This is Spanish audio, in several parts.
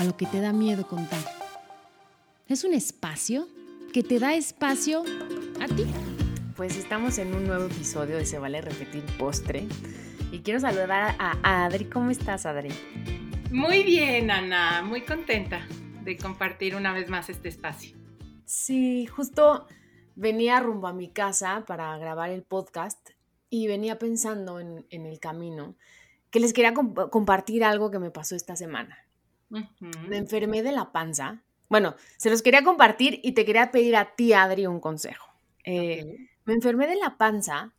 A lo que te da miedo contar. Es un espacio que te da espacio a ti. Pues estamos en un nuevo episodio de Se vale repetir postre. Y quiero saludar a Adri. ¿Cómo estás, Adri? Muy bien, Ana. Muy contenta de compartir una vez más este espacio. Sí, justo venía rumbo a mi casa para grabar el podcast y venía pensando en, el camino que les quería compartir algo que me pasó esta semana. Me enfermé de la panza. Bueno, se los quería compartir y te quería pedir a ti, Adri, un consejo. Eh, me enfermé de la panza,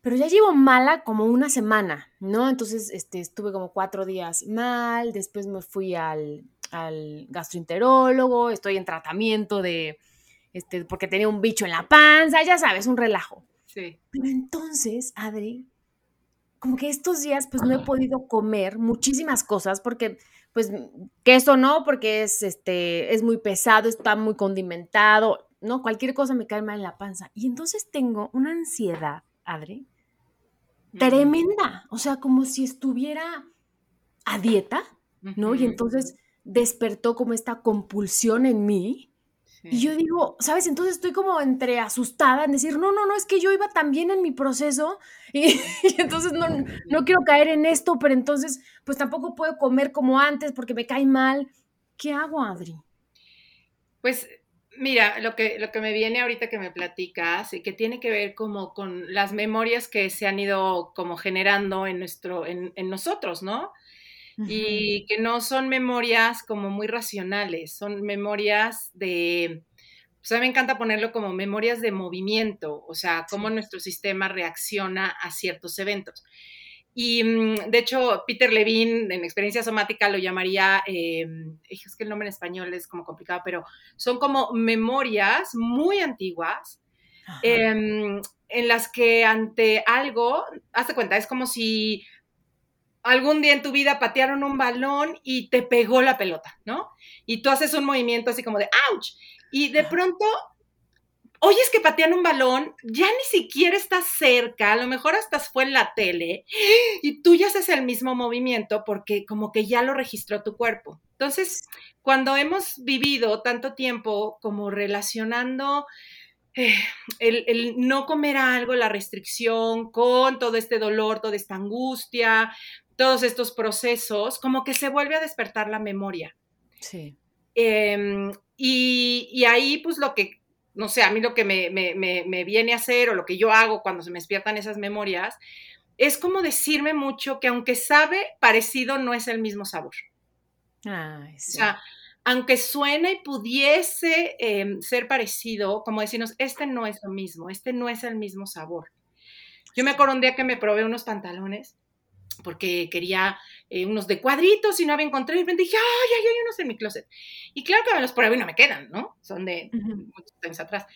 pero ya llevo mala como una semana, ¿no? Entonces este, estuve como cuatro días mal, después me fui al, al gastroenterólogo, estoy en tratamiento de, este, porque tenía un bicho en la panza, ya sabes, un relajo. Sí. Pero entonces, Adri, como que estos días pues no he podido comer muchísimas cosas porque pues queso no, porque es, este, es muy pesado, está muy condimentado, ¿no? Cualquier cosa me cae mal en la panza. Y entonces tengo una ansiedad, Adri, tremenda, o sea, como si estuviera a dieta, ¿no? Y entonces despertó como esta compulsión en mí y yo digo, ¿sabes? Entonces estoy como entre asustada en decir, no, no, no, es que yo iba también en mi proceso y, entonces no, no, quiero caer en esto, pero entonces pues tampoco puedo comer como antes porque me cae mal. ¿Qué hago, Adri? Pues mira, lo que, lo que me viene ahorita que me platicas y que tiene que ver como con las memorias que se han ido como generando en, nuestro, en, en nosotros, ¿no? Y que no son memorias como muy racionales, son memorias de, pues a mí me encanta ponerlo como memorias de movimiento, o sea, cómo nuestro sistema reacciona a ciertos eventos. Y mm, de hecho, Peter Levine en experiencia somática lo llamaría, eh, es que el nombre en español es como complicado, pero son como memorias muy antiguas em, en las que ante algo, hazte cuenta, es como si algún día en tu vida patearon un balón y te pegó la pelota, ¿no? Y tú haces un movimiento así como de ¡ouch! Y de pronto oyes que patean un balón, ya ni siquiera estás cerca, a lo mejor hasta fue en la tele, y tú ya haces el mismo movimiento porque como que ya lo registró tu cuerpo. Entonces, cuando hemos vivido tanto tiempo como relacionando eh, el, el, no comer algo, la restricción, con todo este dolor, toda esta angustia, todos estos procesos, como que se vuelve a despertar la memoria. Sí. Em, y, ahí, pues lo que, no sé, a mí lo que me, me, viene a hacer o lo que yo hago cuando se me despiertan esas memorias, es como decirme mucho que aunque sabe parecido, no es el mismo sabor. Ay, sí. O sea, aunque suene y pudiese em, ser parecido, como decirnos, este no es lo mismo, este no es el mismo sabor. Yo me acuerdo un día que me probé unos pantalones porque quería eh, unos de cuadritos y no había encontrado y me dije, ay, ay, hay unos en mi closet. Y claro que me los pruebo y no me quedan, ¿no? Son de muchos años atrás.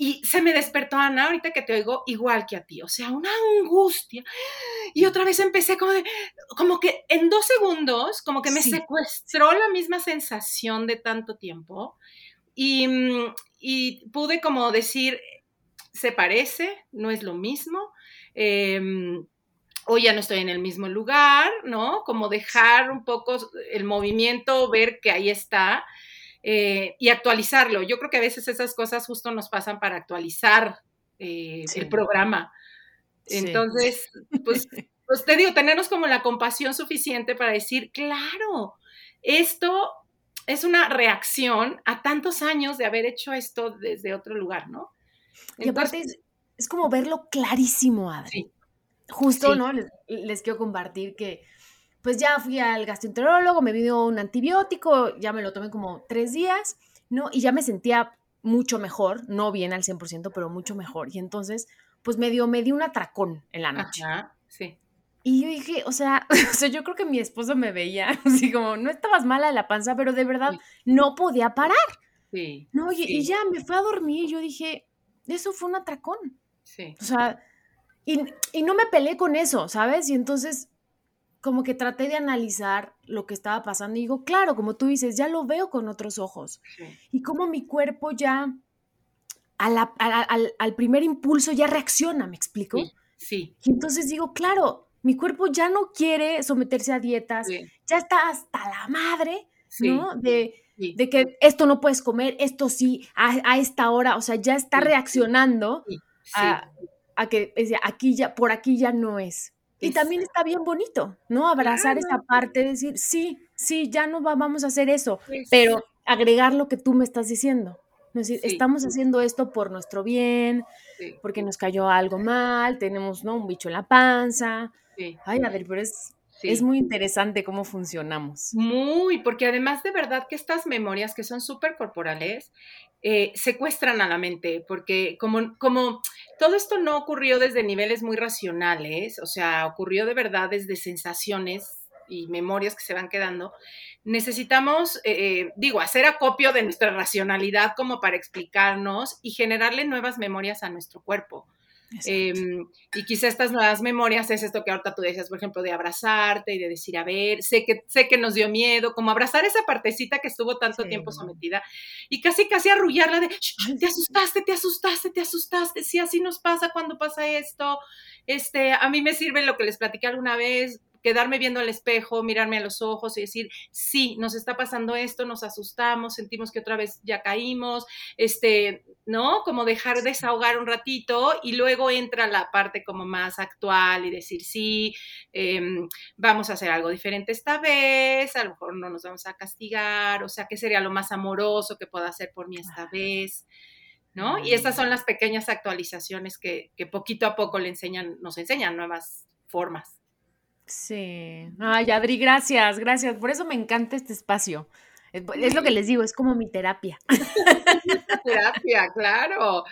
Y se me despertó Ana, ahorita que te oigo, igual que a ti, o sea, una angustia. Y otra vez empecé como de, como que en dos segundos, como que me secuestró la misma sensación de tanto tiempo. Y, mm, y pude como decir, se parece, no es lo mismo. Eh, hoy ya no estoy en el mismo lugar, ¿no? Como dejar un poco el movimiento, ver que ahí está eh, y actualizarlo. Yo creo que a veces esas cosas justo nos pasan para actualizar eh, el programa. Entonces, pues, pues te digo, tenernos como la compasión suficiente para decir, claro, esto es una reacción a tantos años de haber hecho esto desde otro lugar, ¿no? y aparte es, como verlo clarísimo, Adri justo, ¿no? Les, quiero compartir que pues ya fui al gastroenterólogo, me dio un antibiótico, ya me lo tomé como tres días, ¿no? Y ya me sentía mucho mejor, no bien al 100%, pero mucho mejor. Y entonces, pues me dio, me dio un atracón en la noche. Ajá, sí. Y yo dije, o sea, o sea, yo creo que mi esposo me veía así como, no estabas mala de la panza, pero de verdad no podía parar. Sí. No, y, y ya me fue a dormir y yo dije, eso fue un atracón. Sí. O sea, y, y no me peleé con eso, ¿sabes? Y entonces como que traté de analizar lo que estaba pasando y digo, claro, como tú dices, ya lo veo con otros ojos. sí. Y como mi cuerpo ya a la- a la- al, al primer impulso ya reacciona, ¿me explico? Sí. Sí. Y entonces digo, claro, mi cuerpo ya no quiere someterse a dietas, Sí. ya está hasta la madre. ¿no? De, de que esto no puedes comer, esto sí, a, a esta hora, o sea, ya está reaccionando a, a que es de, aquí ya, por aquí ya no es. Y también está bien bonito, ¿no? Abrazar Claro. esa parte, decir, sí, sí, ya no va- vamos a hacer eso, Pues, pero agregar lo que tú me estás diciendo. Es decir, Sí. estamos haciendo esto por nuestro bien, porque nos cayó algo mal, tenemos, ¿no? Un bicho en la panza. Ay, a ver, pero es, es muy interesante cómo funcionamos. Muy, porque además de verdad que estas memorias que son súper corporales eh, secuestran a la mente, porque como, como todo esto no ocurrió desde niveles muy racionales, o sea, ocurrió de verdad desde sensaciones y memorias que se van quedando, necesitamos, eh, eh, digo, hacer acopio de nuestra racionalidad como para explicarnos y generarle nuevas memorias a nuestro cuerpo. Eh, y quizá estas nuevas memorias es esto que ahorita tú decías, por ejemplo, de abrazarte y de decir, a ver, sé que, sé que nos dio miedo, como abrazar esa partecita que estuvo tanto Sí. tiempo sometida y casi, casi arrullarla de, "Shh, te asustaste, te asustaste, te asustaste, sí, así nos pasa cuando pasa esto. Este, a mí me sirve lo que les platiqué alguna vez, quedarme viendo al espejo, mirarme a los ojos y decir, sí, nos está pasando esto, nos asustamos, sentimos que otra vez ya caímos, este, ¿no? Como dejar desahogar un ratito y luego entra la parte como más actual y decir, sí, eh, vamos a hacer algo diferente esta vez, a lo mejor no nos vamos a castigar, o sea, ¿qué sería lo más amoroso que pueda hacer por mí esta vez? ¿No? Y estas son las pequeñas actualizaciones que, que poquito a poco le enseñan, nos enseñan nuevas formas. Sí. Ay, Adri, gracias, gracias. Por eso me encanta este espacio. Es, lo que les digo, es como mi terapia. Terapia, claro,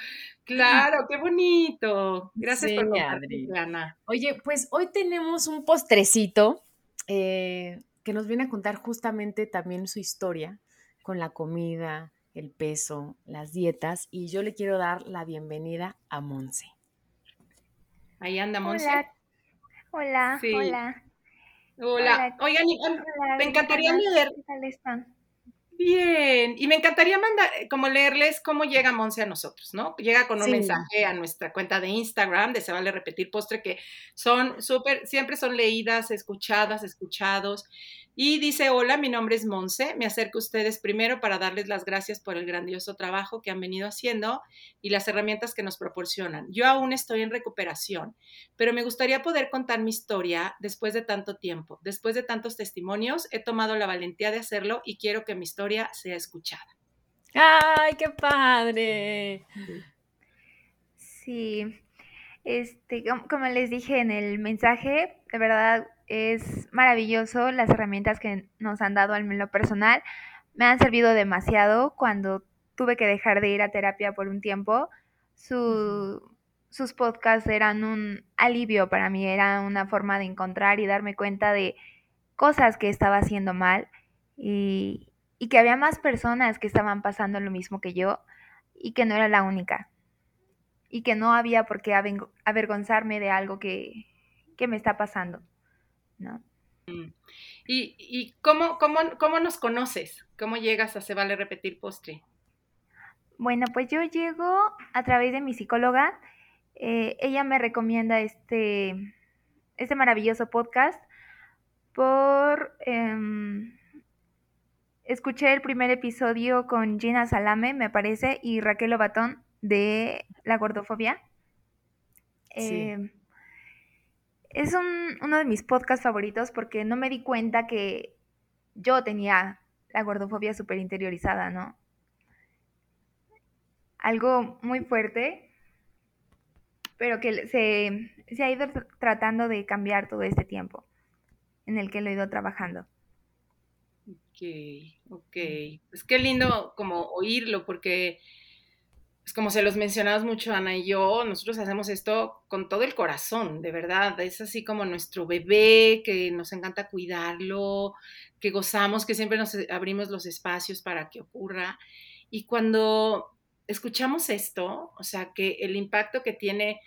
claro, qué bonito. Gracias Sí, por compartir, Adri. Ana. Oye, pues hoy tenemos un postrecito eh, que nos viene a contar justamente también su historia con la comida, el peso, las dietas, y yo le quiero dar la bienvenida a Monse. Ahí anda, Monse. Hola, hola, Sí. hola. Hola. Hola. Oigan, Hola, me encantaría leer. ¿Qué tal están? Bien, y me encantaría mandar, como leerles cómo llega Monse a nosotros, ¿no? Llega con un Sí. mensaje a nuestra cuenta de Instagram de Se Vale Repetir Postre, que son súper, siempre son leídas, escuchadas, escuchados. Y dice, hola, mi nombre es Monse, me acerco a ustedes primero para darles las gracias por el grandioso trabajo que han venido haciendo y las herramientas que nos proporcionan. Yo aún estoy en recuperación, pero me gustaría poder contar mi historia después de tanto tiempo. Después de tantos testimonios, he tomado la valentía de hacerlo y quiero que mi historia sea escuchada. ¡Ay, qué padre! Sí, este, com- como les dije en el mensaje, de verdad es maravilloso las herramientas que nos han dado al lo personal. Me han servido demasiado cuando tuve que dejar de ir a terapia por un tiempo. Su- sus podcasts eran un alivio para mí, era una forma de encontrar y darme cuenta de cosas que estaba haciendo mal y, y que había más personas que estaban pasando lo mismo que yo y que no era la única y que no había por qué avergonzarme de algo que, que me está pasando, ¿no? ¿Y, y cómo, cómo, cómo nos conoces? ¿Cómo llegas a Se Vale Repetir Postre? Bueno, pues yo llego a través de mi psicóloga. eh, ella me recomienda este, este maravilloso podcast por... em, escuché el primer episodio con Gina Salame, me parece, y Raquel Obatón de La Gordofobia. Sí. Em, es un- uno de mis podcasts favoritos porque no me di cuenta que yo tenía la gordofobia súper interiorizada, ¿no? Algo muy fuerte, pero que se, se ha ido tr- tratando de cambiar todo este tiempo en el que lo he ido trabajando. Ok, ok. Pues qué lindo como oírlo, porque pues como se los mencionamos mucho Ana y yo, nosotros hacemos esto con todo el corazón, de verdad. Es así como nuestro bebé, que nos encanta cuidarlo, que gozamos, que siempre nos abrimos los espacios para que ocurra. Y cuando escuchamos esto, o sea, que el impacto que tiene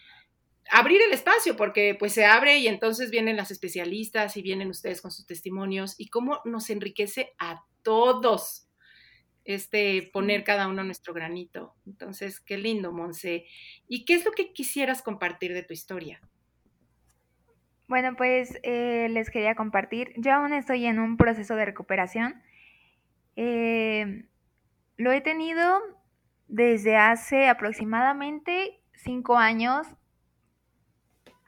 abrir el espacio, porque pues se abre y entonces vienen las especialistas y vienen ustedes con sus testimonios y cómo nos enriquece a todos este poner cada uno nuestro granito. Entonces, qué lindo, Monse. ¿Y qué es lo que quisieras compartir de tu historia? Bueno, pues eh, les quería compartir. Yo aún estoy en un proceso de recuperación. Eh, lo he tenido desde hace aproximadamente cinco años,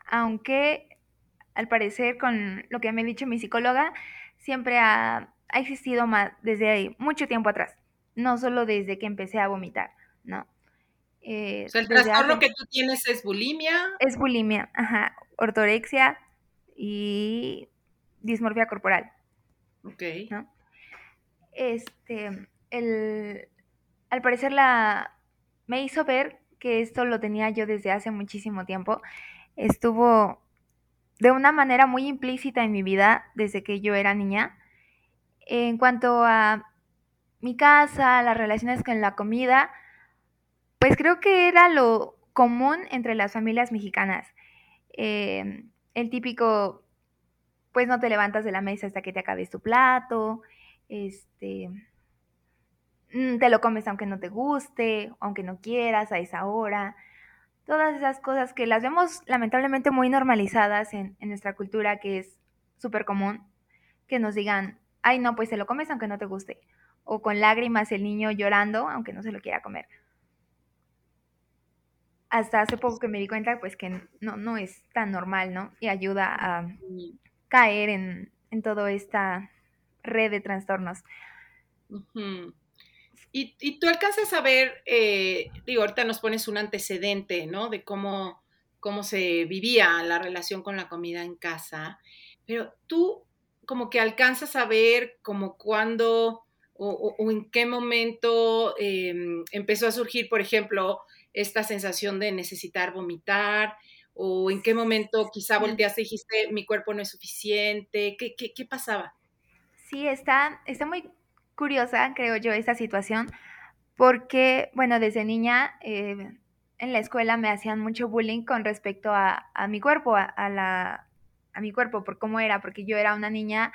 aunque al parecer con lo que me ha dicho mi psicóloga, siempre ha, existido más desde mucho tiempo atrás, no solo desde que empecé a vomitar, ¿no? Eh, o sea, el trastorno que tú tienes es bulimia. Es bulimia, ajá, ortorexia y dismorfia corporal. Ok. ¿no? Este, el, al parecer la me hizo ver que esto lo tenía yo desde hace muchísimo tiempo. Estuvo de una manera muy implícita en mi vida desde que yo era niña. En cuanto a mi casa, las relaciones con la comida, pues creo que era lo común entre las familias mexicanas. Em, el típico, pues no te levantas de la mesa hasta que te acabes tu plato, este, Mm, te lo comes aunque no te guste, aunque no quieras a esa hora. Todas esas cosas que las vemos lamentablemente muy normalizadas en, nuestra cultura, que es súper común, que nos digan, ay no, pues te lo comes aunque no te guste. O con lágrimas el niño llorando aunque no se lo quiera comer. Hasta hace poco que me di cuenta, pues que no, no es tan normal, ¿no? Y ayuda a caer en, en toda esta red de trastornos. Y, tú alcanzas a ver, eh, digo, ahorita nos pones un antecedente, ¿no? De cómo, cómo se vivía la relación con la comida en casa, pero tú como que alcanzas a ver como cuándo o, en qué momento em, empezó a surgir, por ejemplo, esta sensación de necesitar vomitar, o en qué momento quizá volteaste y dijiste, mi cuerpo no es suficiente, ¿qué, qué, qué pasaba? Sí, está, está muy curiosa, creo yo, esta situación, porque, bueno, desde niña eh, en la escuela me hacían mucho bullying con respecto a, mi cuerpo, a, la, a mi cuerpo, por cómo era, porque yo era una niña,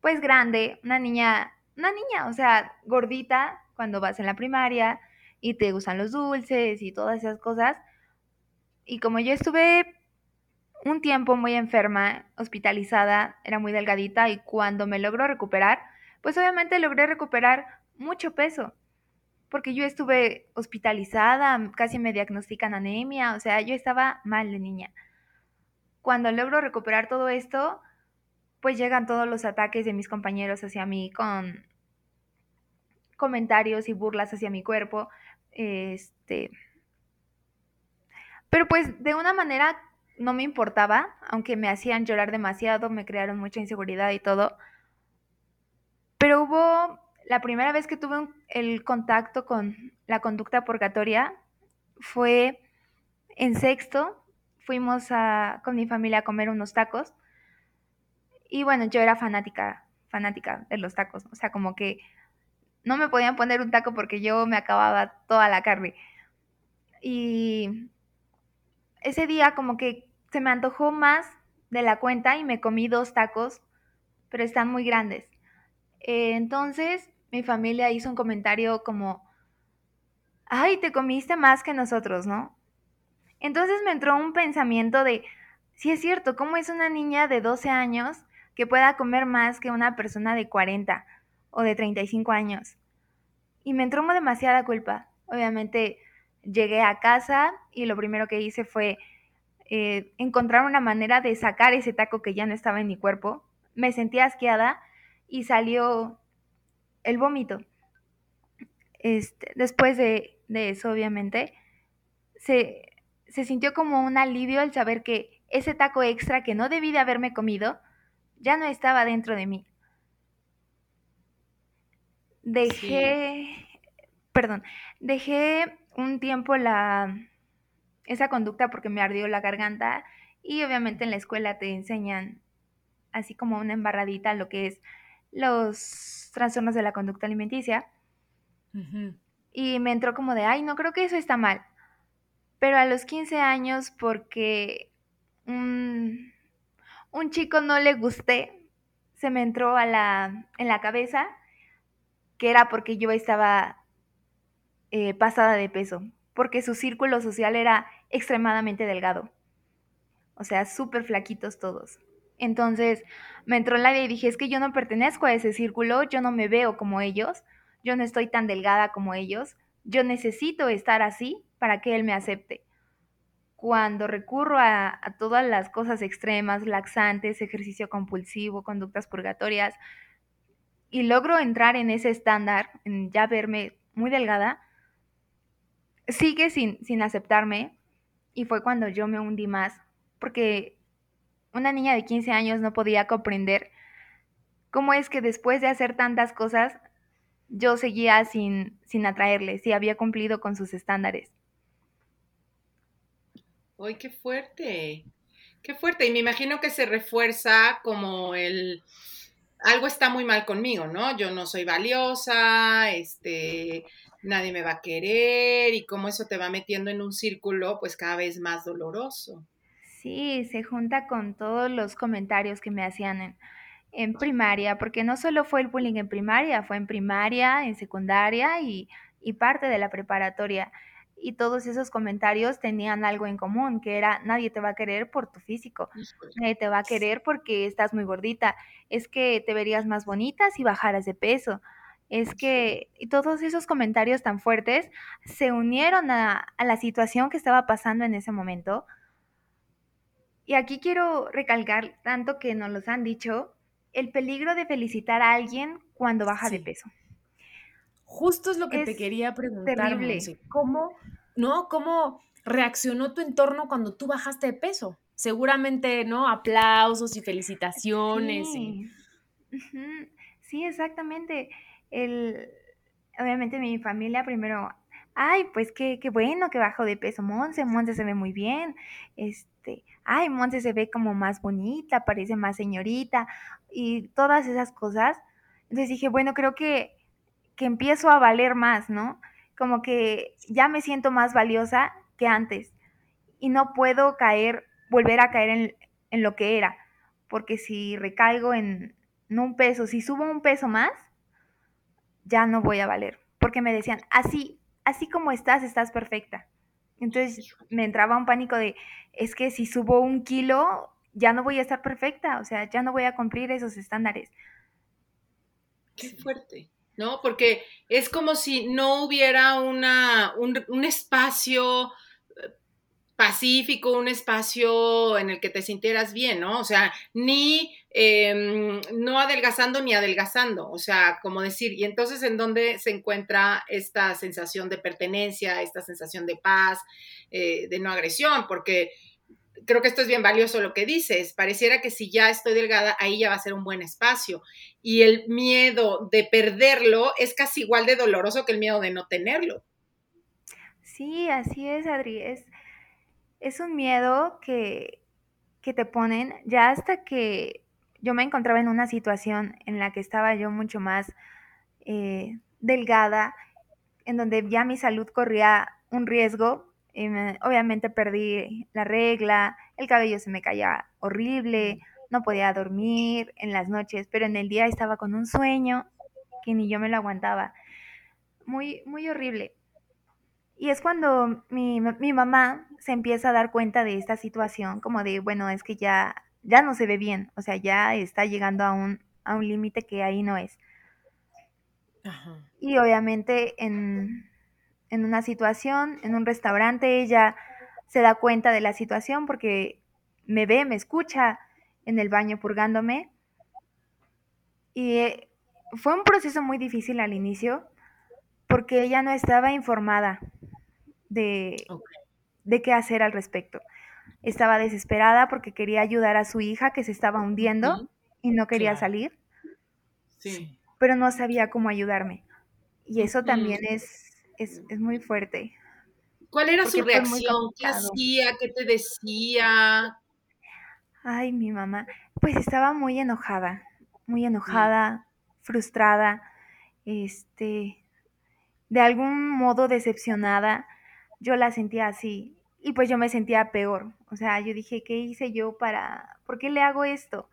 pues grande, una niña, una niña, o sea, gordita cuando vas en la primaria y te gustan los dulces y todas esas cosas. Y como yo estuve un tiempo muy enferma, hospitalizada, era muy delgadita y cuando me logro recuperar, pues obviamente logré recuperar mucho peso, porque yo estuve hospitalizada, casi me diagnostican anemia, o sea, yo estaba mal de niña. Cuando logro recuperar todo esto, pues llegan todos los ataques de mis compañeros hacia mí con comentarios y burlas hacia mi cuerpo, este, pero pues de una manera no me importaba, aunque me hacían llorar demasiado, me crearon mucha inseguridad y todo, pero hubo, la primera vez que tuve el contacto con la conducta purgatoria fue en sexto, fuimos a, con mi familia a comer unos tacos y bueno, yo era fanática, fanática de los tacos, o sea, como que no me podían poner un taco porque yo me acababa toda la carne. Y ese día como que se me antojó más de la cuenta y me comí dos tacos, pero están muy grandes. Eh, entonces mi familia hizo un comentario como, ay, te comiste más que nosotros, ¿no? Entonces me entró un pensamiento de, si es cierto, ¿cómo es una niña de 12 años que pueda comer más que una persona de 40 o de 35 años? Y me entró demasiada culpa. Obviamente llegué a casa y lo primero que hice fue eh, encontrar una manera de sacar ese taco que ya no estaba en mi cuerpo. Me sentí asqueada y salió el vómito. Este, después de, eso, obviamente, se, se sintió como un alivio el saber que ese taco extra que no debí de haberme comido ya no estaba dentro de mí. Dejé, perdón, dejé un tiempo la esa conducta porque me ardió la garganta y obviamente en la escuela te enseñan así como una embarradita lo que es los trastornos de la conducta alimenticia. Y me entró como de, ay, no creo que eso está mal. Pero a los 15 años, porque un, un chico no le gusté, se me entró a la, en la cabeza que era porque yo estaba eh, pasada de peso, porque su círculo social era extremadamente delgado. O sea, súper flaquitos todos. Entonces me entró la idea y dije, es que yo no pertenezco a ese círculo, yo no me veo como ellos, yo no estoy tan delgada como ellos, yo necesito estar así para que él me acepte. Cuando recurro a, todas las cosas extremas, laxantes, ejercicio compulsivo, conductas purgatorias, y logro entrar en ese estándar, ya verme muy delgada, sigue sin, sin aceptarme y fue cuando yo me hundí más, porque una niña de 15 años no podía comprender cómo es que después de hacer tantas cosas, yo seguía sin, sin atraerle, si había cumplido con sus estándares. ¡Ay, qué fuerte! ¡Qué fuerte! Y me imagino que se refuerza como el algo está muy mal conmigo, ¿no? Yo no soy valiosa, este, nadie me va a querer y cómo eso te va metiendo en un círculo pues cada vez más doloroso. Sí, se junta con todos los comentarios que me hacían en, en primaria, porque no solo fue el bullying en primaria, fue en primaria, en secundaria y, y parte de la preparatoria y todos esos comentarios tenían algo en común, que era nadie te va a querer por tu físico, nadie te va a querer porque estás muy gordita, es que te verías más bonita si bajaras de peso, es que y todos esos comentarios tan fuertes se unieron a, a la situación que estaba pasando en ese momento. Y aquí quiero recalcar, tanto que nos los han dicho, el peligro de felicitar a alguien cuando baja de peso. Justo es lo que te quería preguntar, terrible. ¿Cómo, no? ¿Cómo reaccionó tu entorno cuando tú bajaste de peso? Seguramente, ¿no? Aplausos y felicitaciones. Sí, sí exactamente. El, obviamente mi familia primero, ay, pues qué, qué bueno que bajó de peso Monse, Monse se ve muy bien, este, ay, Monse se ve como más bonita, parece más señorita, y todas esas cosas. Entonces dije, bueno, creo que que empiezo a valer más, ¿no? Como que ya me siento más valiosa que antes y no puedo caer, volver a caer en, lo que era, porque si recaigo en, un peso, si subo un peso más, ya no voy a valer, porque me decían, así, así como estás, estás perfecta. Entonces me entraba un pánico de, es que si subo un kilo, ya no voy a estar perfecta, o sea, ya no voy a cumplir esos estándares. Qué fuerte. ¿No? Porque es como si no hubiera una, un, espacio eh, pacífico, un espacio en el que te sintieras bien, ¿no? O sea, ni em, no adelgazando ni adelgazando, o sea, como decir, y entonces en dónde se encuentra esta sensación de pertenencia, esta sensación de paz, eh, de no agresión, porque creo que esto es bien valioso lo que dices. Pareciera que si ya estoy delgada, ahí ya va a ser un buen espacio. Y el miedo de perderlo es casi igual de doloroso que el miedo de no tenerlo. Sí, así es, Adri. Es, un miedo que, te ponen ya hasta que yo me encontraba en una situación en la que estaba yo mucho más eh, delgada, en donde ya mi salud corría un riesgo obviamente perdí la regla, el cabello se me caía horrible, no podía dormir en las noches, pero en el día estaba con un sueño que ni yo me lo aguantaba. Muy, muy horrible. Y es cuando mi, mi, mamá se empieza a dar cuenta de esta situación, como de, bueno, es que ya, ya no se ve bien, o sea, ya está llegando a un, a un límite que ahí no es. Y obviamente en, en una situación, en un restaurante, ella se da cuenta de la situación porque me ve, me escucha en el baño purgándome. Y eh, fue un proceso muy difícil al inicio porque ella no estaba informada de, de qué hacer al respecto. Estaba desesperada porque quería ayudar a su hija que se estaba hundiendo y no quería salir. Sí. Pero no sabía cómo ayudarme. Y eso también es es, muy fuerte. ¿Cuál era su reacción? ¿Qué hacía? ¿Qué te decía? Ay, mi mamá, pues estaba muy enojada, muy enojada, frustrada, este, de algún modo decepcionada. Yo la sentía así y pues yo me sentía peor. O sea, yo dije, ¿qué hice yo para, por qué le hago esto?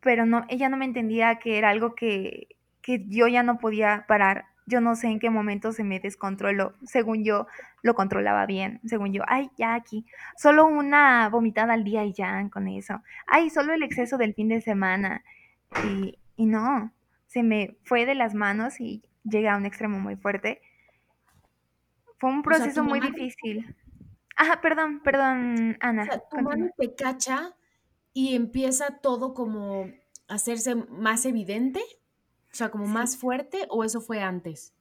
Pero no, ella no me entendía que era algo que, que yo ya no podía parar yo no sé en qué momento se me descontroló. Según yo, lo controlaba bien. Según yo, ay, ya aquí. Solo una vomitada al día y ya con eso. Ay, solo el exceso del fin de semana. Y, y no, se me fue de las manos y llegué a un extremo muy fuerte. Fue un proceso muy difícil. Ajá, perdón, perdón, Ana. O sea, tu mano te cacha y empieza todo como a hacerse más evidente. O sea, como más fuerte o eso fue antes?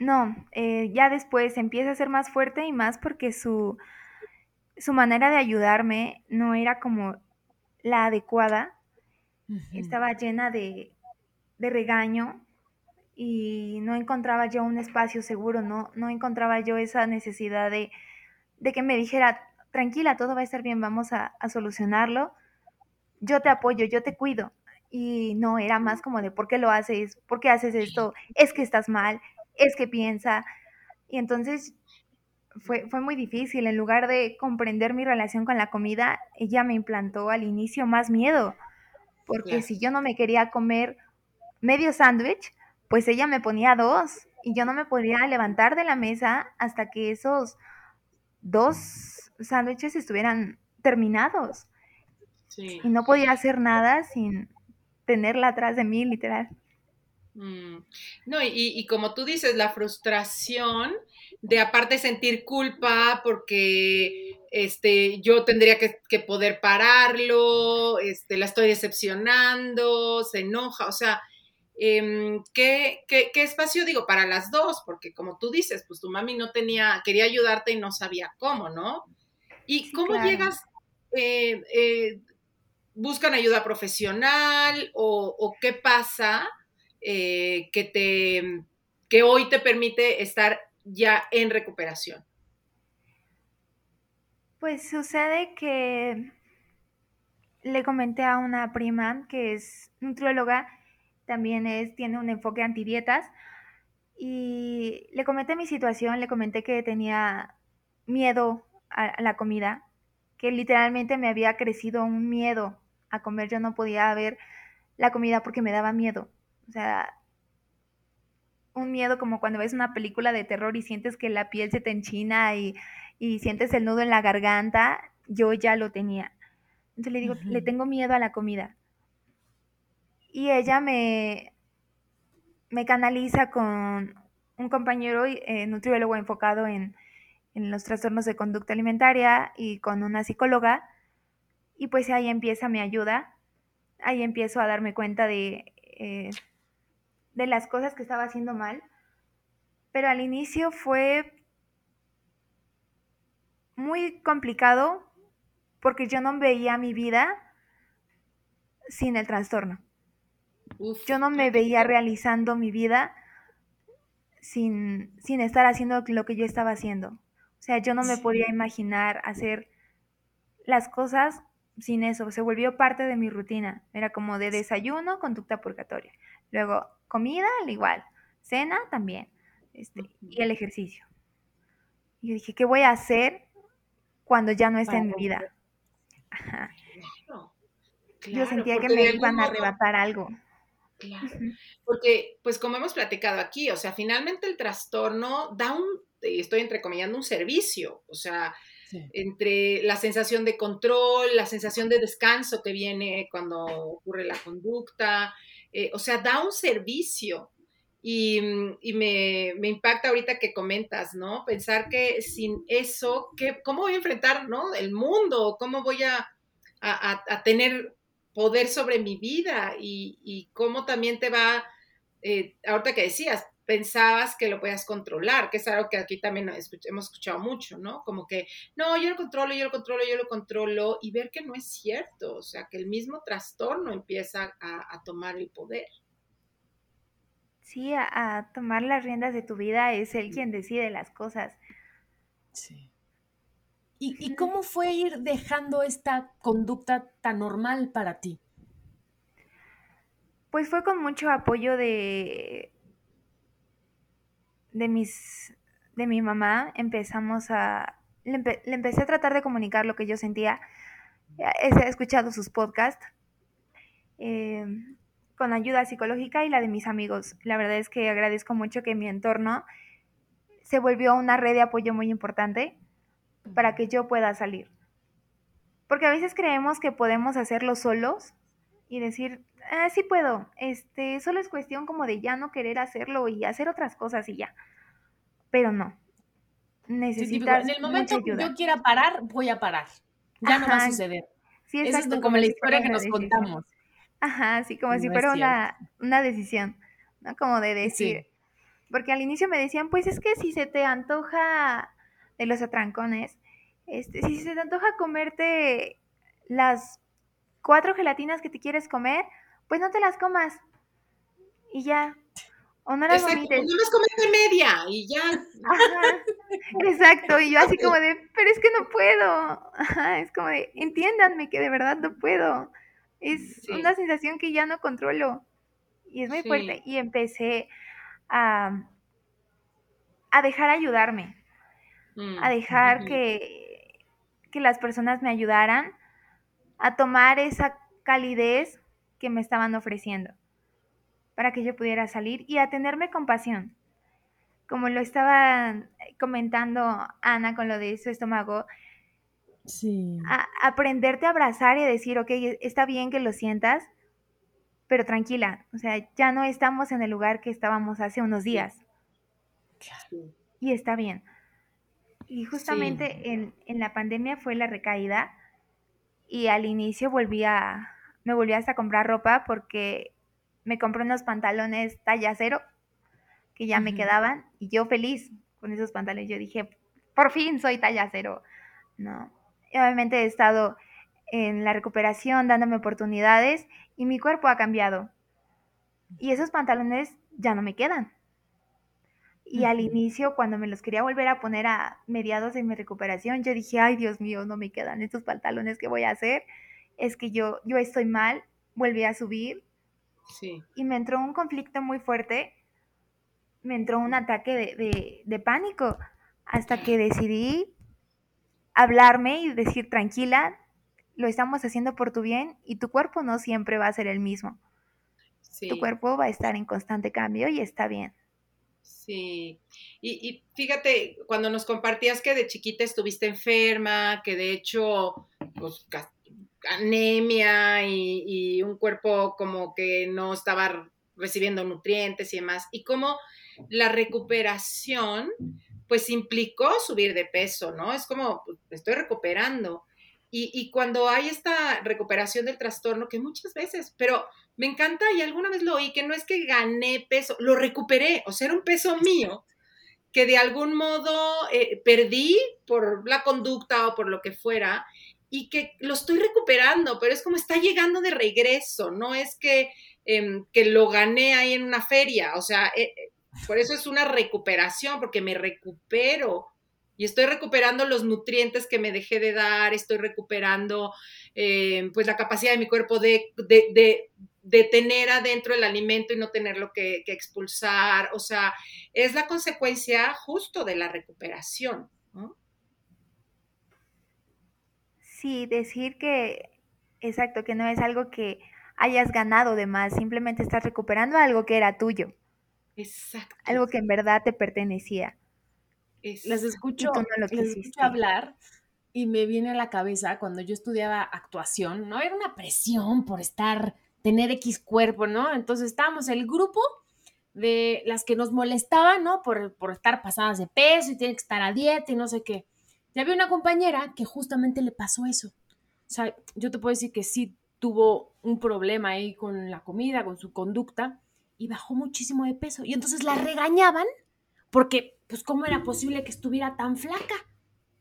No, eh, ya después empieza a ser más fuerte y más porque su, su manera de ayudarme no era como la adecuada. Estaba llena de, de, regaño y no encontraba yo un espacio seguro, no, no encontraba yo esa necesidad de, de que me dijera, tranquila, todo va a estar bien, vamos a, a solucionarlo. Yo te apoyo, yo te cuido y no era más como de por qué lo haces, por qué haces esto, es que estás mal, es que piensa. Y entonces fue, fue muy difícil, en lugar de comprender mi relación con la comida, ella me implantó al inicio más miedo, porque si yo no me quería comer medio sándwich, pues ella me ponía dos y yo no me podía levantar de la mesa hasta que esos dos sándwiches estuvieran terminados. Y no podía hacer nada sin, tenerla atrás de mí, literal. Mm. No, y, como tú dices, la frustración de aparte sentir culpa porque este, yo tendría que, poder pararlo, este, la estoy decepcionando, se enoja, o sea, em, ¿qué, espacio digo para las dos? Porque como tú dices, pues tu mami no tenía, quería ayudarte y no sabía cómo, ¿no? ¿Y cómo llegas? Eh, eh, buscan ayuda profesional o, qué pasa eh, que, te, que hoy te permite estar ya en recuperación? Pues sucede que le comenté a una prima que es nutrióloga, también es, tiene un enfoque antidietas, y le comenté mi situación, le comenté que tenía miedo a la comida, que literalmente me había crecido un miedo a comer, yo no podía ver la comida porque me daba miedo. O sea, un miedo como cuando ves una película de terror y sientes que la piel se te enchina y, sientes el nudo en la garganta, yo ya lo tenía. Entonces le digo, le tengo miedo a la comida. Y ella me, me canaliza con un compañero eh, nutriólogo enfocado en, en los trastornos de conducta alimentaria y con una psicóloga y pues ahí empieza mi ayuda, ahí empiezo a darme cuenta de, eh, de las cosas que estaba haciendo mal. Pero al inicio fue muy complicado porque yo no veía mi vida sin el trastorno. yo no me veía realizando mi vida sin, sin estar haciendo lo que yo estaba haciendo. O sea, yo no me podía imaginar hacer las cosas sin eso, se volvió parte de mi rutina. Era como de desayuno, conducta purgatoria. Luego, comida, al igual. Cena también. Este, y el ejercicio. Y yo dije, ¿qué voy a hacer cuando ya no esté en mi vida? yo sentía que me iban a arrebatar algo. Claro. Porque, pues como hemos platicado aquí, o sea, finalmente el trastorno da un, estoy entrecomillando, un servicio. O sea, entre la sensación de control, la sensación de descanso que viene cuando ocurre la conducta, eh, o sea, da un servicio. Y, me, impacta ahorita que comentas, ¿no? Pensar que sin eso, ¿qué, ¿cómo voy a enfrentar, ¿no? El mundo, ¿cómo voy a, tener poder sobre mi vida? Y, cómo también te va, eh, ahorita que decías, pensabas que lo podías controlar, que es algo que aquí también hemos escuchado mucho, ¿no? Como que, no, yo lo controlo, yo lo controlo, yo lo controlo, y ver que no es cierto, o sea, que el mismo trastorno empieza a, tomar el poder. Sí, a, tomar las riendas de tu vida es él quien decide las cosas. Sí. ¿Y, ¿Y, cómo fue ir dejando esta conducta tan normal para ti? Pues fue con mucho apoyo de, de mis de mi mamá. Empezamos a le, empecé a tratar de comunicar lo que yo sentía. He escuchado sus podcasts eh, con ayuda psicológica y la de mis amigos. La verdad es que agradezco mucho que mi entorno se volvió una red de apoyo muy importante para que yo pueda salir. Porque a veces creemos que podemos hacerlo solos y decir, ah, sí puedo, este, solo es cuestión como de ya no querer hacerlo y hacer otras cosas y ya. Pero no, necesitas en el momento que yo quiera parar, voy a parar. Ya no va a suceder. Sí, es como, la historia que nos contamos. Ajá, sí, como si fuera una, una, decisión, ¿no? Como de decir. Porque al inicio me decían, pues es que si se te antoja de los atrancones, este, si se te antoja comerte las cuatro gelatinas que te quieres comer, pues no te las comas. Y ya, o no las Exacto, vomites. No las media y ya. Exacto, y yo así como de, pero es que no puedo. Ajá, es como de, entiéndanme que de verdad no puedo. Es una sensación que ya no controlo. Y es muy fuerte. Y empecé a, a dejar ayudarme. a mm, dejar que, que las personas me ayudaran a tomar esa calidez que me estaban ofreciendo para que yo pudiera salir y a tenerme compasión. Como lo estaba comentando Ana con lo de su estómago, sí. a aprenderte a abrazar y a decir, ok, está bien que lo sientas, pero tranquila, o sea, ya no estamos en el lugar que estábamos hace unos días. Y está bien. Y justamente en, en, la pandemia fue la recaída y al inicio volví a, me volví hasta a comprar ropa porque me compré unos pantalones talla cero que ya me quedaban y yo feliz con esos pantalones. Yo dije, por fin soy talla cero, ¿no? obviamente he estado en la recuperación dándome oportunidades y mi cuerpo ha cambiado. Y esos pantalones ya no me quedan. Y al inicio, cuando me los quería volver a poner a mediados de mi recuperación, yo dije, ay Dios mío, no me quedan estos pantalones, ¿qué voy a hacer? Es que yo, yo estoy mal, volví a subir y me entró un conflicto muy fuerte, me entró un ataque de, pánico, hasta que decidí hablarme y decir, tranquila, lo estamos haciendo por tu bien y tu cuerpo no siempre va a ser el mismo. Tu cuerpo va a estar en constante cambio y está bien. Sí, y, y, fíjate, cuando nos compartías que de chiquita estuviste enferma, que de hecho, pues anemia y, un cuerpo como que no estaba recibiendo nutrientes y demás, y cómo la recuperación pues implicó subir de peso, ¿no? Es como, pues, estoy recuperando. Y, cuando hay esta recuperación del trastorno, que muchas veces, pero me encanta y alguna vez lo oí, que no es que gané peso, lo recuperé, o sea, era un peso mío que de algún modo eh, perdí por la conducta o por lo que fuera, y que lo estoy recuperando, pero es como está llegando de regreso, no es que, em, que lo gané ahí en una feria, o sea, eh, eh, por eso es una recuperación, porque me recupero y estoy recuperando los nutrientes que me dejé de dar, estoy recuperando em, pues la capacidad de mi cuerpo de, de, tener adentro el alimento y no tenerlo que, que expulsar, o sea, es la consecuencia justo de la recuperación. ¿no? Sí, decir que, exacto, que no es algo que hayas ganado de más, simplemente estás recuperando algo que era tuyo. Exacto. Algo que en verdad te pertenecía. Las escucho, escucho hablar y me viene a la cabeza cuando yo estudiaba actuación, ¿no? Era una presión por estar, tener X cuerpo, ¿no? Entonces estábamos el grupo de las que nos molestaban, ¿no? Por, por estar pasadas de peso y tienen que estar a dieta y no sé qué. Y había una compañera que justamente le pasó eso. O sea, yo te puedo decir que sí tuvo un problema ahí con la comida, con su conducta, y bajó muchísimo de peso. Y entonces la regañaban porque, pues, ¿cómo era posible que estuviera tan flaca?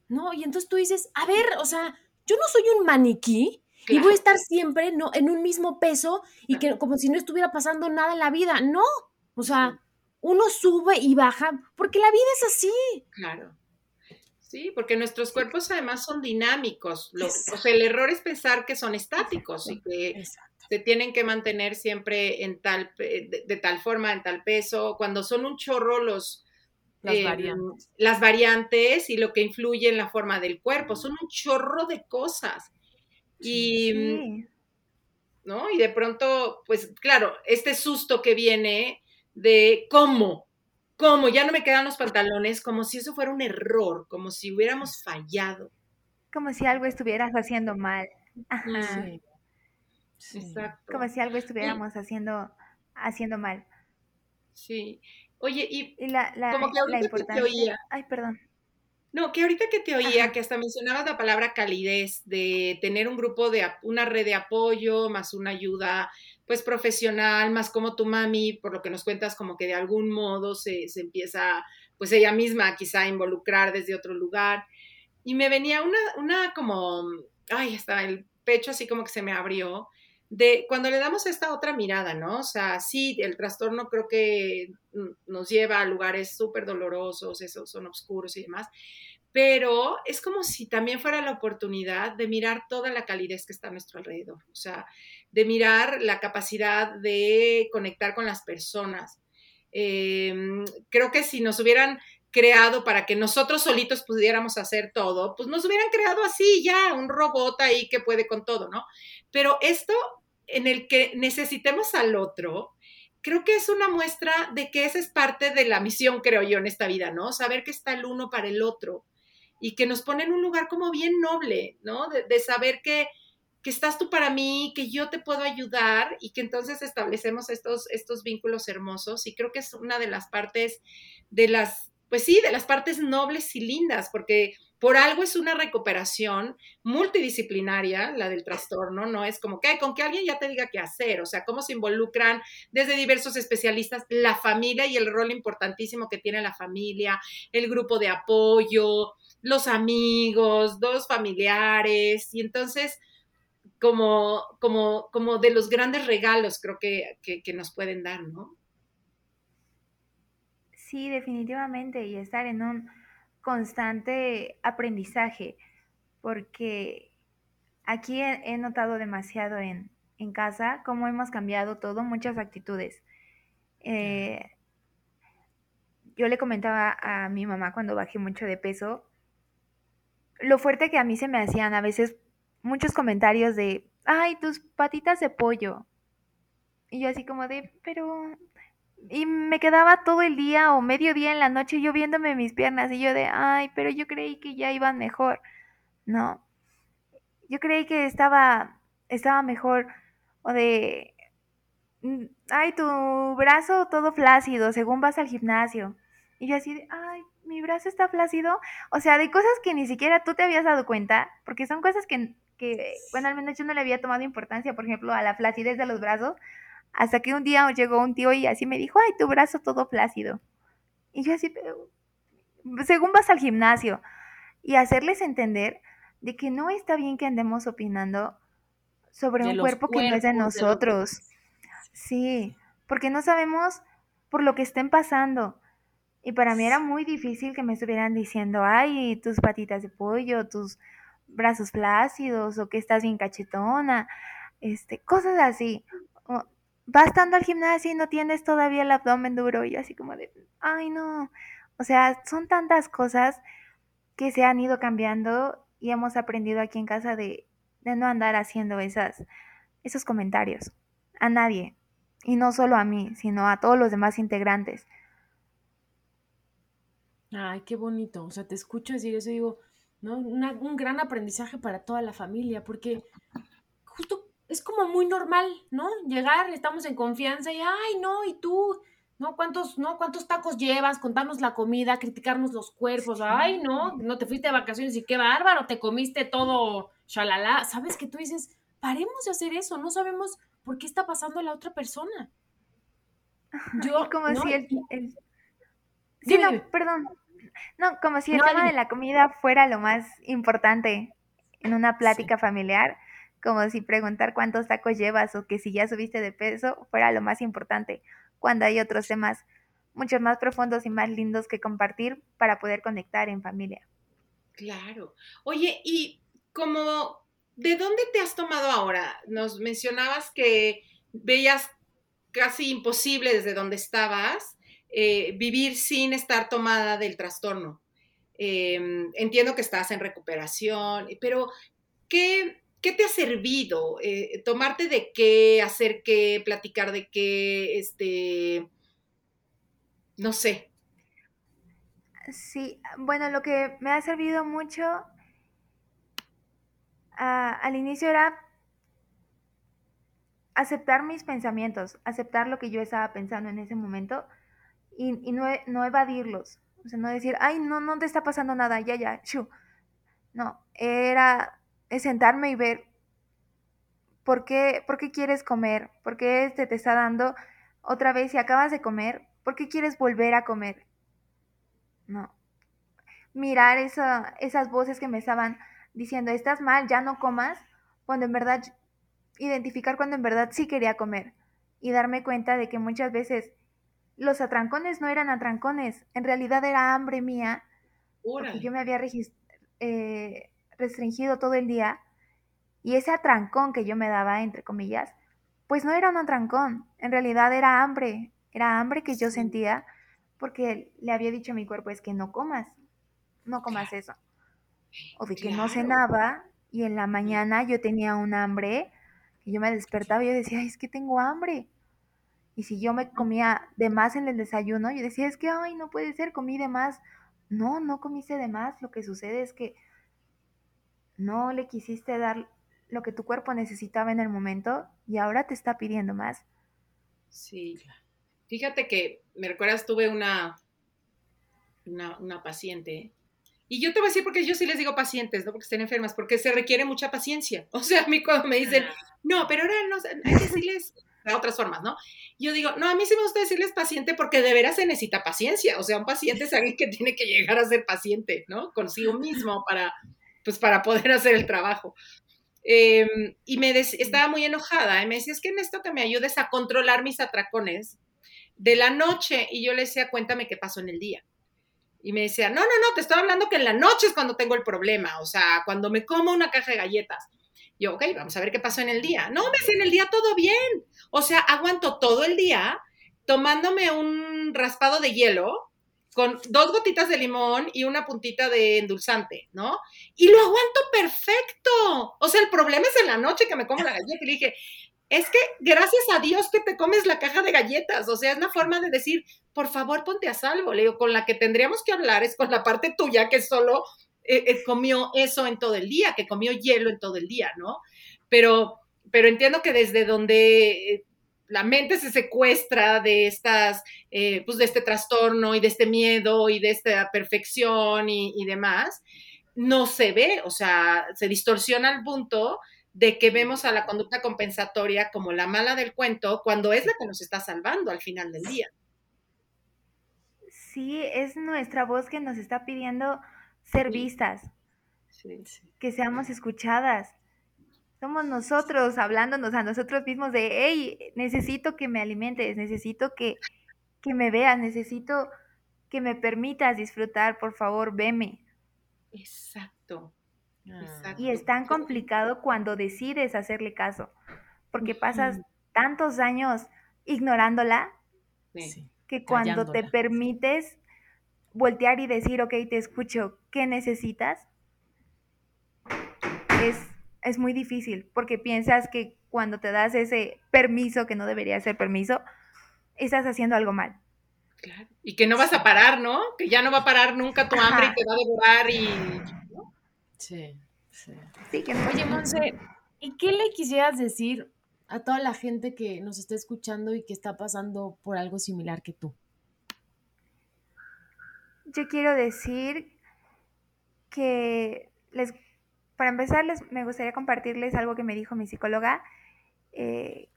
¿No? Y entonces tú dices, a ver, o sea, yo no soy un maniquí y voy a estar siempre ¿no? en un mismo peso y que como si no estuviera pasando nada en la vida. No, o sea, uno sube y baja porque la vida es así. Claro. Sí, porque nuestros cuerpos además son dinámicos. o sea, el error es pensar que son estáticos y que se tienen que mantener siempre en tal, de, tal forma, en tal peso. Cuando son un chorro los, las, em, variantes. las variantes y lo que influye en la forma del cuerpo, son un chorro de cosas. Y, ¿no? Y de pronto, pues claro, este susto que viene de cómo, cómo, ya no me quedan los pantalones, como si eso fuera un error, como si hubiéramos fallado. Como si algo estuvieras haciendo mal. Ajá. Sí. Exacto. Como si algo estuviéramos haciendo, haciendo mal. Sí. Oye, y, la, como que ahorita que te oía. Ay, perdón. No, que ahorita que te oía, que hasta mencionabas la palabra calidez, de tener un grupo de, una red de apoyo, más una ayuda, pues profesional, más como tu mami, por lo que nos cuentas, como que de algún modo se, se empieza, pues ella misma quizá a involucrar desde otro lugar. Y me venía una, una como, ay, hasta el pecho así como que se me abrió, de cuando le damos esta otra mirada, ¿no? O sea, sí, el trastorno creo que nos lleva a lugares súper dolorosos, esos son oscuros y demás, pero es como si también fuera la oportunidad de mirar toda la calidez que está a nuestro alrededor, o sea, de mirar la capacidad de conectar con las personas. Em, creo que si nos hubieran creado para que nosotros solitos pudiéramos hacer todo, pues nos hubieran creado así ya, un robot ahí que puede con todo, ¿no? Pero esto en el que necesitemos al otro, creo que es una muestra de que esa es parte de la misión, creo yo, en esta vida, ¿no? Saber que está el uno para el otro y que nos pone en un lugar como bien noble, ¿no? De, saber que, que, estás tú para mí, que yo te puedo ayudar y que entonces establecemos estos, estos vínculos hermosos y creo que es una de las partes de las, pues sí, de las partes nobles y lindas, porque por algo es una recuperación multidisciplinaria, la del trastorno, no es como que con que alguien ya te diga qué hacer, o sea, cómo se involucran desde diversos especialistas la familia y el rol importantísimo que tiene la familia, el grupo de apoyo, los amigos, dos familiares, y entonces como, como, como de los grandes regalos creo que, que nos pueden dar, ¿no? Sí, definitivamente, y estar en un constante aprendizaje, porque aquí he, notado demasiado en, casa cómo hemos cambiado todo, muchas actitudes. Eh, yo le comentaba a mi mamá cuando bajé mucho de peso, lo fuerte que a mí se me hacían a veces muchos comentarios de, ay, tus patitas de pollo. Y yo así como de, pero y me quedaba todo el día o medio día en la noche yo viéndome mis piernas y yo de, ay, pero yo creí que ya iban mejor. No, yo creí que estaba, estaba mejor o de, mm, ay, tu brazo todo flácido según vas al gimnasio. Y yo así de, ay, mi brazo está flácido. O sea, de cosas que ni siquiera tú te habías dado cuenta, porque son cosas que, que bueno, al menos yo no le había tomado importancia, por ejemplo, a la flacidez de los brazos hasta que un día llegó un tío y así me dijo, ay, tu brazo todo flácido. Y yo así, pero, según vas al gimnasio, y hacerles entender de que no está bien que andemos opinando sobre un cuerpo que no es de nosotros. Sí, porque no sabemos por lo que estén pasando. Y para mí era muy difícil que me estuvieran diciendo, ay, tus patitas de pollo, tus brazos flácidos, o que estás bien cachetona, este, cosas así vas estando al gimnasio y no tienes todavía el abdomen duro y así como de, ay no, o sea, son tantas cosas que se han ido cambiando y hemos aprendido aquí en casa de, de no andar haciendo esas, esos comentarios a nadie, y no solo a mí, sino a todos los demás integrantes. Ay, qué bonito, o sea, te escucho decir eso y digo, ¿no? un gran aprendizaje para toda la familia, porque justo es como muy normal, ¿no? Llegar, estamos en confianza y, ay, no, y tú, ¿no? ¿Cuántos, no? ¿Cuántos tacos llevas? Contarnos la comida, criticarnos los cuerpos, ay, no, no te fuiste de vacaciones y qué bárbaro, te comiste todo, shalala. ¿Sabes que tú dices, paremos de hacer eso, no sabemos por qué está pasando la otra persona? Yo, como si el... Sí, no, perdón. No, como si el tema de la comida fuera lo más importante en una plática familiar como si preguntar cuántos tacos llevas o que si ya subiste de peso fuera lo más importante, cuando hay otros temas mucho más profundos y más lindos que compartir para poder conectar en familia. Claro. Oye, y como, ¿de dónde te has tomado ahora? Nos mencionabas que veías casi imposible desde donde estabas eh, vivir sin estar tomada del trastorno. Em, entiendo que estás en recuperación, pero ¿qué, te ha servido? Eh, ¿Tomarte de qué? ¿Hacer qué? ¿Platicar de qué? Este, no sé. Sí, bueno, lo que me ha servido mucho ah, al inicio era aceptar mis pensamientos, aceptar lo que yo estaba pensando en ese momento y, no, no, evadirlos. O sea, no decir, ay, no, no te está pasando nada, ya, ya, shu. No, era sentarme y ver por qué, por qué quieres comer, por qué este te está dando otra vez si acabas de comer, por qué quieres volver a comer. No. Mirar esa, esas voces que me estaban diciendo, estás mal, ya no comas, cuando en verdad identificar cuando en verdad sí quería comer y darme cuenta de que muchas veces los atrancones no eran atrancones, en realidad era hambre mía, porque yo me había eh, restringido todo el día y ese atrancón que yo me daba, entre comillas, pues no era un atrancón, en realidad era hambre, era hambre que yo sentía porque le había dicho a mi cuerpo es que no comas, no comas eso. O de que no cenaba y en la mañana yo tenía un hambre y yo me despertaba y yo decía, es que tengo hambre. Y si yo me comía de más en el desayuno, yo decía, es que, ay, no puede ser, comí de más. No, no comiste de más. Lo que sucede es que no le quisiste dar lo que tu cuerpo necesitaba en el momento y ahora te está pidiendo más. Sí. Fíjate que, me recuerdas, tuve una, una, una paciente y yo te voy a decir porque yo sí les digo pacientes, no porque estén enfermas, porque se requiere mucha paciencia. O sea, a mí cuando me dicen, no, pero ahora no, hay que decirles de otras formas, ¿no? Yo digo, no, a mí sí me gusta decirles paciente porque de veras se necesita paciencia. O sea, un paciente es alguien que tiene que llegar a ser paciente, ¿no? Consigo mismo para, pues, para poder hacer el trabajo. Em, y me estaba muy enojada y me decía, es que en esto que me ayudes a controlar mis atracones de la noche. Y yo le decía, cuéntame qué pasó en el día. Y me decía, no, no, no, te estoy hablando que en la noche es cuando tengo el problema, o sea, cuando me como una caja de galletas. Yo, ok, vamos a ver qué pasó en el día. No, me decía, en el día todo bien. O sea, aguanto todo el día tomándome un raspado de hielo con dos gotitas de limón y una puntita de endulzante, ¿no? Y lo aguanto perfecto. O sea, el problema es en la noche que me como la galleta. Y le dije, es que gracias a Dios que te comes la caja de galletas, o sea, es una forma de decir, por favor, ponte a salvo. Le digo, con la que tendríamos que hablar es con la parte tuya que solo eh, eh, comió eso en todo el día, que comió hielo en todo el día, ¿no? Pero, pero entiendo que desde donde eh, la mente se secuestra de estas, pues de este trastorno y de este miedo y de esta perfección y, y demás, no se ve, o sea, se distorsiona al punto de que vemos a la conducta compensatoria como la mala del cuento cuando es la que nos está salvando al final del día. Sí, es nuestra voz que nos está pidiendo ser vistas, que seamos escuchadas. Somos nosotros hablándonos a nosotros mismos de, hey, necesito que me alimentes, necesito que, que me veas, necesito que me permitas disfrutar, por favor, veme. Exacto. Ah. Y es tan complicado cuando decides hacerle caso, porque pasas tantos años ignorándola que cuando te permites voltear y decir, ok, te escucho, ¿qué necesitas? Es, es muy difícil, porque piensas que cuando te das ese permiso, que no debería ser permiso, estás haciendo algo mal. Claro. Y que no vas a parar, ¿no? Que ya no va a parar nunca tu hambre y te va a devorar y Sí, sí. Oye, Monse, ¿y qué le quisieras decir a toda la gente que nos está escuchando y que está pasando por algo similar que tú? Yo quiero decir que les, para empezar, les, me gustaría compartirles algo que me dijo mi psicóloga. Eh,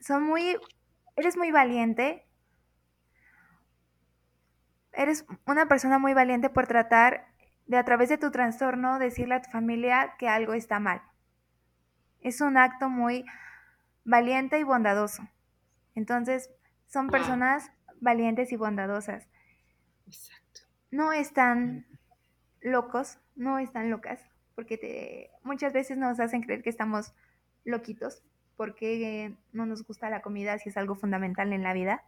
son muy, eres muy valiente. Eres una persona muy valiente por tratar de a través de tu trastorno decirle a tu familia que algo está mal. Es un acto muy valiente y bondadoso. Entonces, son personas valientes y bondadosas. Exacto. No están locos, no están locas, porque te, muchas veces nos hacen creer que estamos loquitos, porque no nos gusta la comida si es algo fundamental en la vida,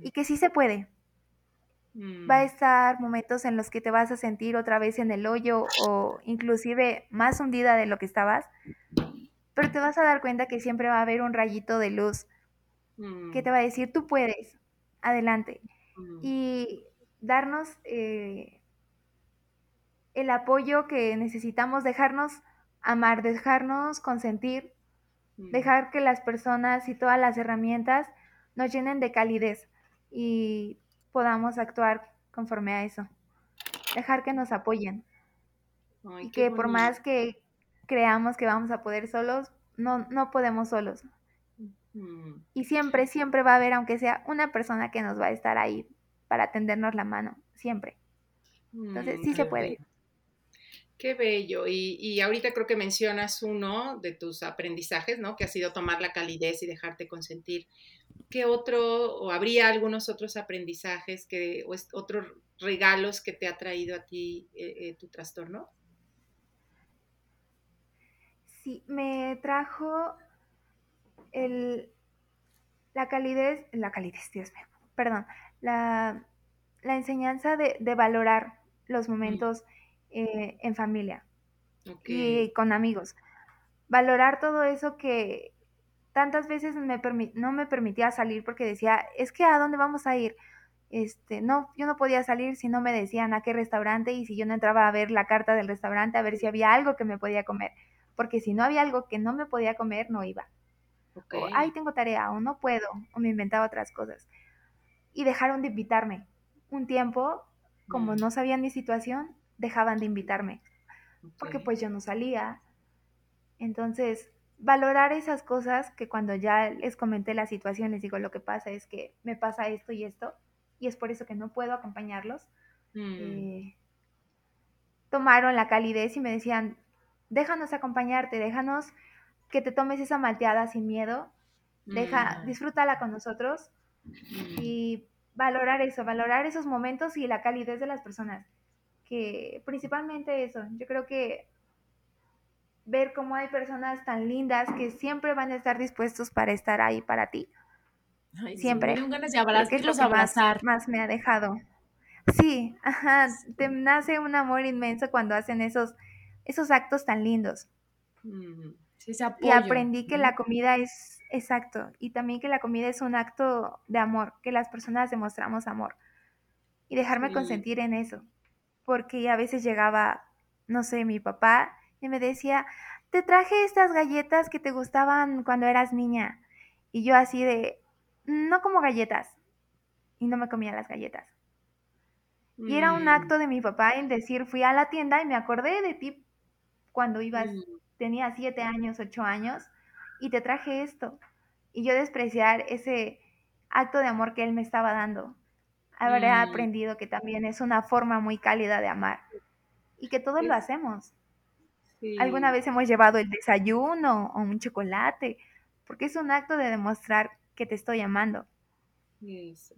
y que sí se puede. Va a mm. estar momentos en los que te vas a sentir otra vez en el hoyo o inclusive más hundida de lo que estabas, pero te vas a dar cuenta que siempre va a haber un rayito de luz que te mm. va a decir, tú puedes, adelante. Mm. Y darnos eh, el apoyo que necesitamos, dejarnos amar, dejarnos consentir, mm. dejar que las personas y todas las herramientas nos llenen de calidez y podamos actuar conforme a eso. Dejar que nos apoyen. y que por más que creamos que vamos a poder solos, no, no podemos solos. Y siempre, siempre va a haber, aunque sea una persona que nos va a estar ahí para tendernos la mano, siempre. Entonces, sí se puede. Qué bello. Y, ahorita creo que mencionas uno de tus aprendizajes, ¿no? Que ha sido tomar la calidez y dejarte consentir. ¿Qué otro, o habría algunos otros aprendizajes que, o otros regalos que te ha traído a ti eh, eh, tu trastorno? Sí, me trajo el, la calidez, la calidez, Dios mío, perdón, la, enseñanza de, valorar los momentos eh, en familia y con amigos. Valorar todo eso que tantas veces me no me permitía salir porque decía, es que a dónde vamos a ir. Este, no, yo no podía salir si no me decían a qué restaurante y si yo no entraba a ver la carta del restaurante a ver si había algo que me podía comer, porque si no había algo que no me podía comer, no iba. O, ay, tengo tarea, o no puedo, o me inventaba otras cosas. Y dejaron de invitarme. Un tiempo, como mm. no sabían mi situación, dejaban de invitarme. Porque pues yo no salía. Entonces, valorar esas cosas que cuando ya les comenté la situación, les digo, lo que pasa es que me pasa esto y esto, y es por eso que no puedo acompañarlos. Mm. Eh, tomaron la calidez y me decían, déjanos acompañarte, déjanos que te tomes esa malteada sin miedo, deja, mm. disfrútala con nosotros mm. y valorar eso, valorar esos momentos y la calidez de las personas, que principalmente eso, yo creo que ver cómo hay personas tan lindas que siempre van a estar dispuestos para estar ahí para ti. siempre. Sí, ganas de abrazar, abrazar. Más, me ha dejado. Sí, ajá, te nace un amor inmenso cuando hacen esos, esos actos tan lindos. Mm y aprendí que la comida es, exacto, y también que la comida es un acto de amor, que las personas demostramos amor. Y dejarme consentir en eso, porque a veces llegaba, no sé, mi papá y me decía, te traje estas galletas que te gustaban cuando eras niña. Y yo así de, no como galletas. Y no me comía las galletas. Y era un mm. acto de mi papá en decir, fui a la tienda y me acordé de ti cuando ibas mm tenía siete años, ocho años, y te traje esto. Y yo despreciar ese acto de amor que él me estaba dando. Habré mm. aprendido que también es una forma muy cálida de amar y que todos lo hacemos. Alguna vez hemos llevado el desayuno o un chocolate, porque es un acto de demostrar que te estoy amando. Eso.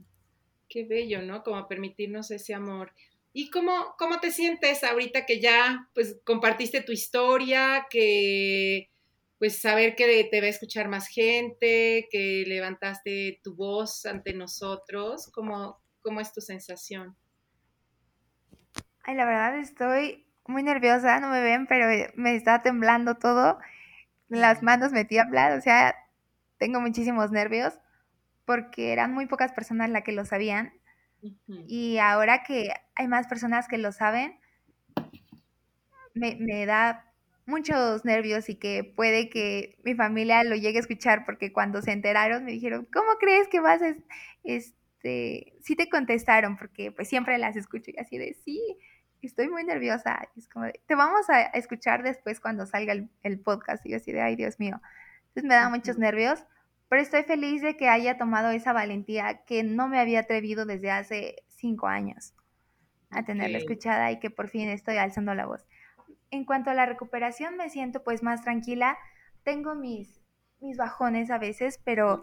Qué bello, ¿no? Como permitirnos ese amor. ¿Y cómo, cómo te sientes ahorita que ya pues compartiste tu historia, que pues saber que te va a escuchar más gente, que levantaste tu voz ante nosotros? ¿Cómo, cómo es tu sensación? Ay, la verdad estoy muy nerviosa, no me ven, pero me está temblando todo. Las manos me tiemblan, o sea, tengo muchísimos nervios porque eran muy pocas personas las que lo sabían y ahora que hay más personas que lo saben, me, da muchos nervios y que puede que mi familia lo llegue a escuchar porque cuando se enteraron me dijeron, ¿cómo crees que vas a, este, sí te contestaron porque pues siempre las escucho y así de, sí, estoy muy nerviosa. es como, te vamos a escuchar después cuando salga el, el, podcast y yo así de, ay Dios mío. Entonces me da muchos nervios, pero estoy feliz de que haya tomado esa valentía que no me había atrevido desde hace cinco años a tenerla escuchada y que por fin estoy alzando la voz. En cuanto a la recuperación, me siento pues más tranquila. Tengo mis, mis bajones a veces, pero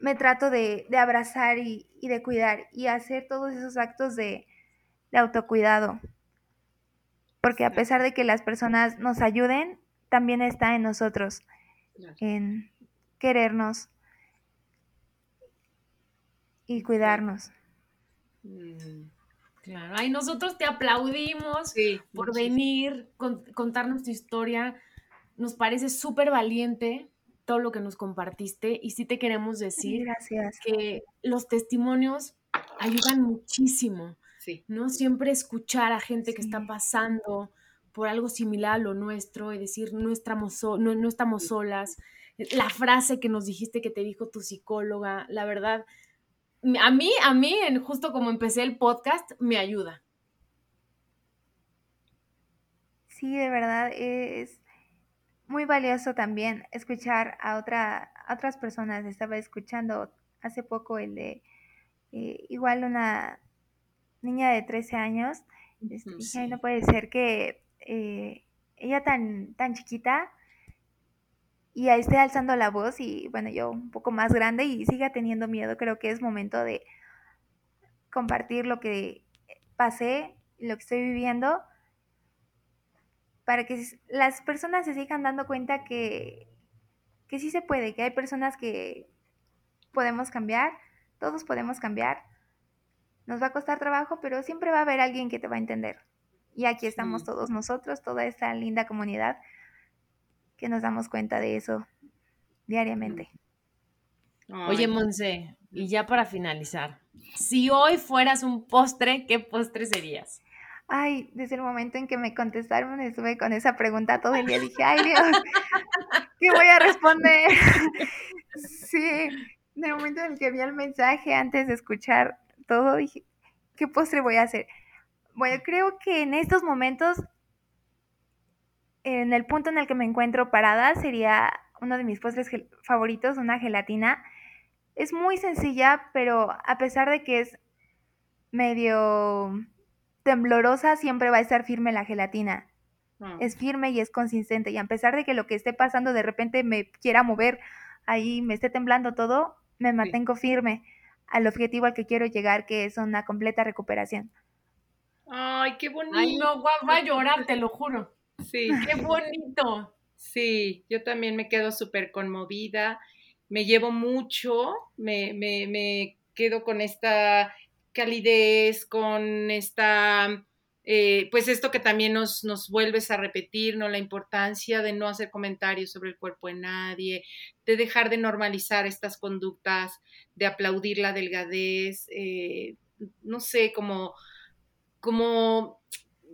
me trato de, abrazar y, de cuidar y hacer todos esos actos de, de autocuidado. Porque a pesar de que las personas nos ayuden, también está en nosotros, en querernos y cuidarnos. Mm, claro, ay, nosotros te aplaudimos por venir, contarnos tu historia. Nos parece súper valiente todo lo que nos compartiste y sí te queremos decir Gracias. que los testimonios ayudan muchísimo. ¿no? Siempre escuchar a gente que está pasando por algo similar a lo nuestro y decir, no estamos, no, no estamos solas. La frase que nos dijiste que te dijo tu psicóloga, la verdad, a mí, a mí, justo como empecé el podcast, me ayuda. Sí, de verdad, es muy valioso también escuchar a, otra, otras personas. Estaba escuchando hace poco el de eh, igual una niña de 13 años. Dije, no puede ser que eh, ella tan, tan chiquita y ahí esté alzando la voz y bueno, yo un poco más grande y siga teniendo miedo. Creo que es momento de compartir lo que pasé, lo que estoy viviendo, para que las personas se sigan dando cuenta que, que sí se puede, que hay personas que podemos cambiar, todos podemos cambiar nos va a costar trabajo, pero siempre va a haber alguien que te va a entender. Y aquí estamos todos nosotros, toda esta linda comunidad, que nos damos cuenta de eso diariamente. Oye, Monse, y ya para finalizar, si hoy fueras un postre, ¿qué postre serías? Ay, desde el momento en que me contestaron, estuve con esa pregunta todo el día. Dije, ay Dios, ¿qué voy a responder? sí, en el momento en el que vi el mensaje, antes de escuchar todo, dije, ¿qué postre voy a hacer? Bueno, creo que en estos momentos, en el punto en el que me encuentro parada, sería uno de mis postres favoritos, una gelatina. Es muy sencilla, pero a pesar de que es medio temblorosa, siempre va a estar firme la gelatina. Ah. Es firme y es consistente. Y a pesar de que lo que esté pasando de repente me quiera mover, ahí me esté temblando todo, me mantengo firme al objetivo al que quiero llegar, que es una completa recuperación. Ay, qué bonito. Ay, no, va a llorar, te lo juro. Sí. Qué bonito. Sí, yo también me quedo súper conmovida, me llevo mucho, me, me, me quedo con esta calidez, con esta eh, pues esto que también nos, nos vuelves a repetir, ¿no? La importancia de no hacer comentarios sobre el cuerpo de nadie, de dejar de normalizar estas conductas, de aplaudir la delgadez, eh, no sé, como, como,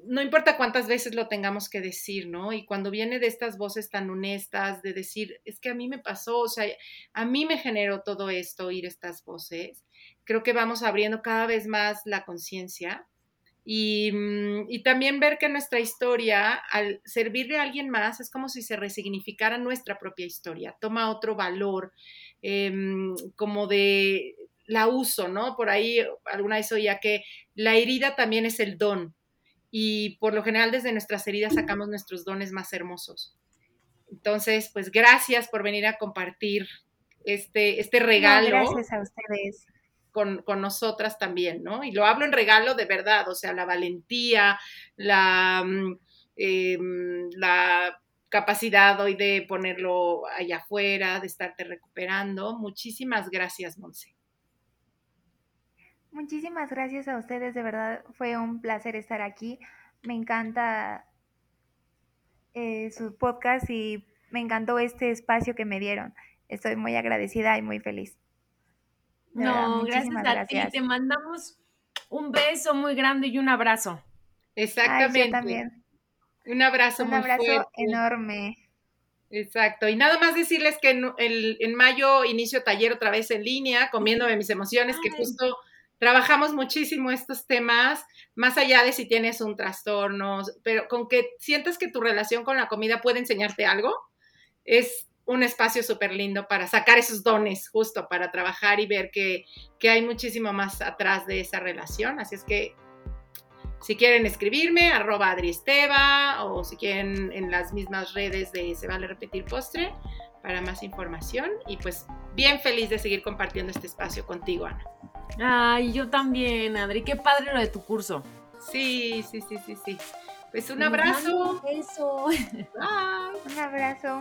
no importa cuántas veces lo tengamos que decir, ¿no? Y cuando viene de estas voces tan honestas, de decir, es que a mí me pasó, o sea, a mí me generó todo esto, oír estas voces, creo que vamos abriendo cada vez más la conciencia Mm, y, también ver que nuestra historia, al servirle a alguien más, es como si se resignificara nuestra propia historia, toma otro valor, em, como de la uso, ¿no? Por ahí alguna vez oía que la herida también es el don y por lo general desde nuestras heridas sacamos nuestros dones más hermosos. Entonces, pues gracias por venir a compartir este, este regalo. gracias a ustedes con, nosotras también, ¿no? Y lo hablo en regalo de verdad, o sea, la valentía, la, mm, eh, la capacidad hoy de ponerlo allá afuera, de estarte recuperando. Muchísimas gracias, Monse. Muchísimas gracias a ustedes, de verdad fue un placer estar aquí. Me encanta eh, su podcast y me encantó este espacio que me dieron. Estoy muy agradecida y muy feliz. No, gracias a ti. Te mandamos un beso muy grande y un abrazo. Exactamente. también. Un abrazo un abrazo enorme. Exacto. Y nada más decirles que en, en, mayo inicio taller otra vez en línea, comiéndome mis emociones, que justo trabajamos muchísimo estos temas, más allá de si tienes un trastorno, pero con que sientas que tu relación con la comida puede enseñarte algo, es un espacio súper lindo para sacar esos dones, justo para trabajar y ver que, hay muchísimo más atrás de esa relación. Así es que si quieren escribirme, arroba adriesteva, o si quieren en las mismas redes de Se Vale Repetir Postre, para más información. Y pues bien feliz de seguir compartiendo este espacio contigo, Ana. Ay, yo también, Adri. Qué padre lo de tu curso. Sí, sí, sí, sí, sí. Pues un abrazo. Eso. Un abrazo.